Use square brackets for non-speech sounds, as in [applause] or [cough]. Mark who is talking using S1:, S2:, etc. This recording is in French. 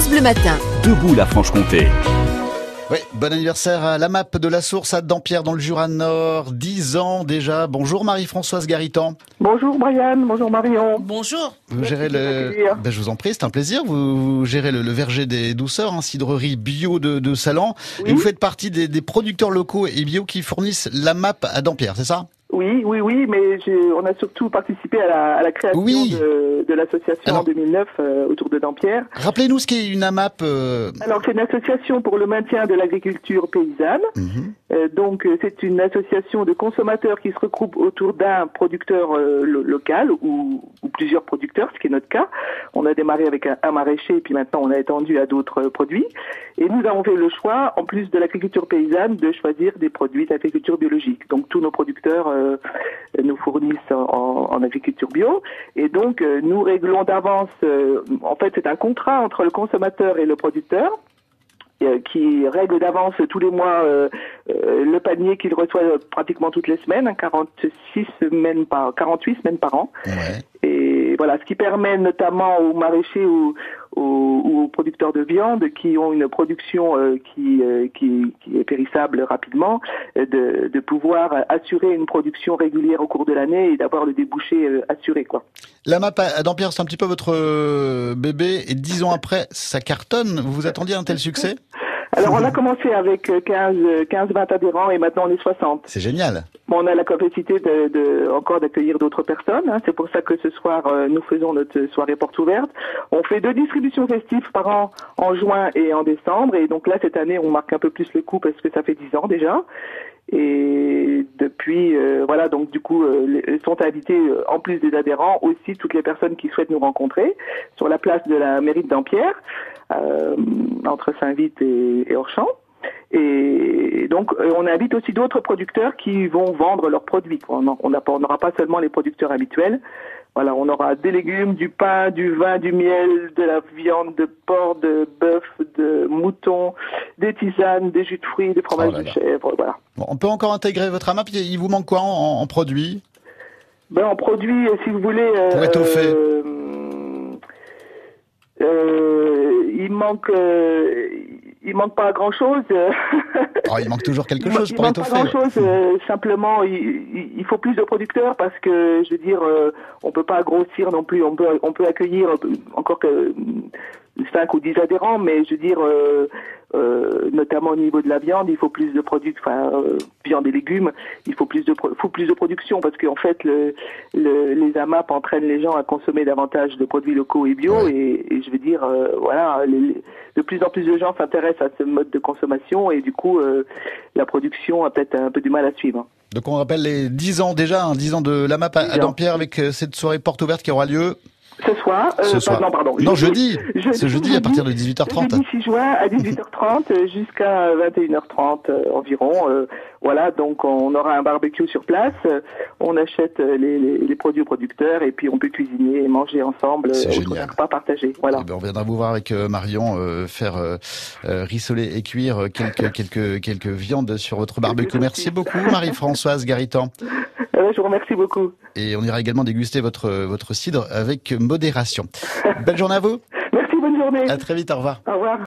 S1: France Bleu Matin.
S2: Debout la Franche-Comté.
S3: Oui, bon anniversaire à la map de la Source à Dampierre dans le Jura Nord. 10 ans déjà. Bonjour Marie-Françoise Garitan.
S4: Bonjour Brian, bonjour Marion.
S5: Bonjour.
S3: Vous gérez le. Ben, je vous en prie, c'est un plaisir. Vous, vous gérez le, le verger des douceurs, hein, cidrerie bio de, de Salan.
S4: Oui.
S3: Et vous faites partie des, des producteurs locaux et bio qui fournissent la map à Dampierre, c'est ça?
S4: Oui, oui, oui, mais on a surtout participé à la, à la création
S3: Oui.
S4: de, de l'association en 2009 euh, autour de Dampierre.
S3: Rappelez-nous ce qu'est une AMAP. euh,
S4: Alors c'est une association pour le maintien de l'agriculture paysanne.
S3: mhm.
S4: Euh, donc euh, c'est une association de consommateurs qui se regroupent autour d'un producteur euh, lo- local ou, ou plusieurs producteurs, ce qui est notre cas. On a démarré avec un, un maraîcher et puis maintenant on a étendu à d'autres euh, produits. Et nous avons fait le choix, en plus de l'agriculture paysanne, de choisir des produits d'agriculture biologique. Donc tous nos producteurs euh, nous fournissent en, en agriculture bio. Et donc euh, nous réglons d'avance, euh, en fait c'est un contrat entre le consommateur et le producteur qui règle d'avance tous les mois le panier qu'il reçoit pratiquement toutes les semaines, hein, 46 semaines par 48 semaines par an.
S3: Ouais.
S4: Et voilà, ce qui permet notamment aux maraîchers ou aux, producteurs de viande qui ont une production euh, qui, euh, qui, qui est périssable rapidement, euh, de, de pouvoir assurer une production régulière au cours de l'année et d'avoir le débouché assuré. Quoi.
S3: La map à Dampierre, c'est un petit peu votre bébé. Et 10 ans après, ça cartonne. Vous vous attendiez à un tel succès?
S4: Alors on a commencé avec 15, 15-20 adhérents et maintenant on est 60.
S3: C'est génial.
S4: On a la capacité de, encore d'accueillir d'autres personnes. hein. C'est pour ça que ce soir, euh, nous faisons notre soirée porte ouverte. On fait deux distributions festives par an, en juin et en décembre. Et donc là, cette année, on marque un peu plus le coup parce que ça fait dix ans déjà. Et depuis, euh, voilà, donc du coup, euh, sont invités, euh, en plus des adhérents, aussi toutes les personnes qui souhaitent nous rencontrer sur la place de la mairie de Dampierre, entre Saint-Vite et, et Orchamps. Et donc, euh, on invite aussi d'autres producteurs qui vont vendre leurs produits. On n'aura pas seulement les producteurs habituels. Voilà, on aura des légumes, du pain, du vin, du miel, de la viande de porc, de bœuf, de mouton, des tisanes, des jus de fruits, des fromages
S3: Oh là
S4: de chèvre. Voilà.
S3: Bon, on peut encore intégrer votre AMAP. Il vous manque quoi en, en produits?
S4: Ben, en produit, euh, si vous voulez. euh,
S3: Pour étoffer.
S4: euh, euh, il manque. euh, il manque pas grand chose.
S3: Oh, Il manque toujours quelque
S4: Il
S3: chose
S4: il
S3: pour
S4: manque pas
S3: étoffer.
S4: grand chose. simplement, il, il- il faut plus de producteurs parce que, je veux dire, euh, on peut pas grossir non plus. On peut, on peut accueillir euh, encore que 5 ou 10 adhérents, mais je veux dire, euh, euh, notamment au niveau de la viande, il faut plus de produits, enfin, euh, viande et légumes, il faut plus de, pro- faut plus de production parce qu'en fait, le, le- les AMAP entraînent les gens à consommer davantage de produits locaux et bio,
S3: Ouais.
S4: et, et je veux dire, voilà, les- les- de plus en plus de gens s'intéressent à ce mode de consommation, et du coup, la production a peut-être un peu du mal à suivre.
S3: Donc on rappelle les 10 ans déjà, hein, 10 ans de la map à,
S4: 10
S3: à
S4: ans.
S3: Dampierre avec cette soirée porte ouverte qui aura lieu
S4: Ce soir, euh,
S3: ce
S4: pas- non, pardon.
S3: Non, jeudi. [laughs]
S4: Jeudi,
S3: Ce jeudi à partir de 18h30.
S4: Jeudi 6 juin à 18h30 euh, jusqu'à 21h30 euh, environ. euh, voilà, donc on aura un barbecue sur place. euh, On achète euh, les, les, les produits aux producteurs et puis on peut cuisiner et manger ensemble.
S3: C'est
S4: euh,
S3: génial.
S4: repas partagé. Voilà.
S3: Eh ben, on viendra vous voir avec euh, Marion euh, faire euh, euh, rissoler et cuire euh, quelques quelques quelques viandes sur votre barbecue. Merci beaucoup Marie-Françoise Garitan.
S4: Euh, je vous remercie beaucoup.
S3: Et on ira également déguster votre votre cidre avec modération. Belle journée à vous. [laughs]
S4: Merci, bonne journée.
S3: À très vite. Au revoir.
S4: Au revoir.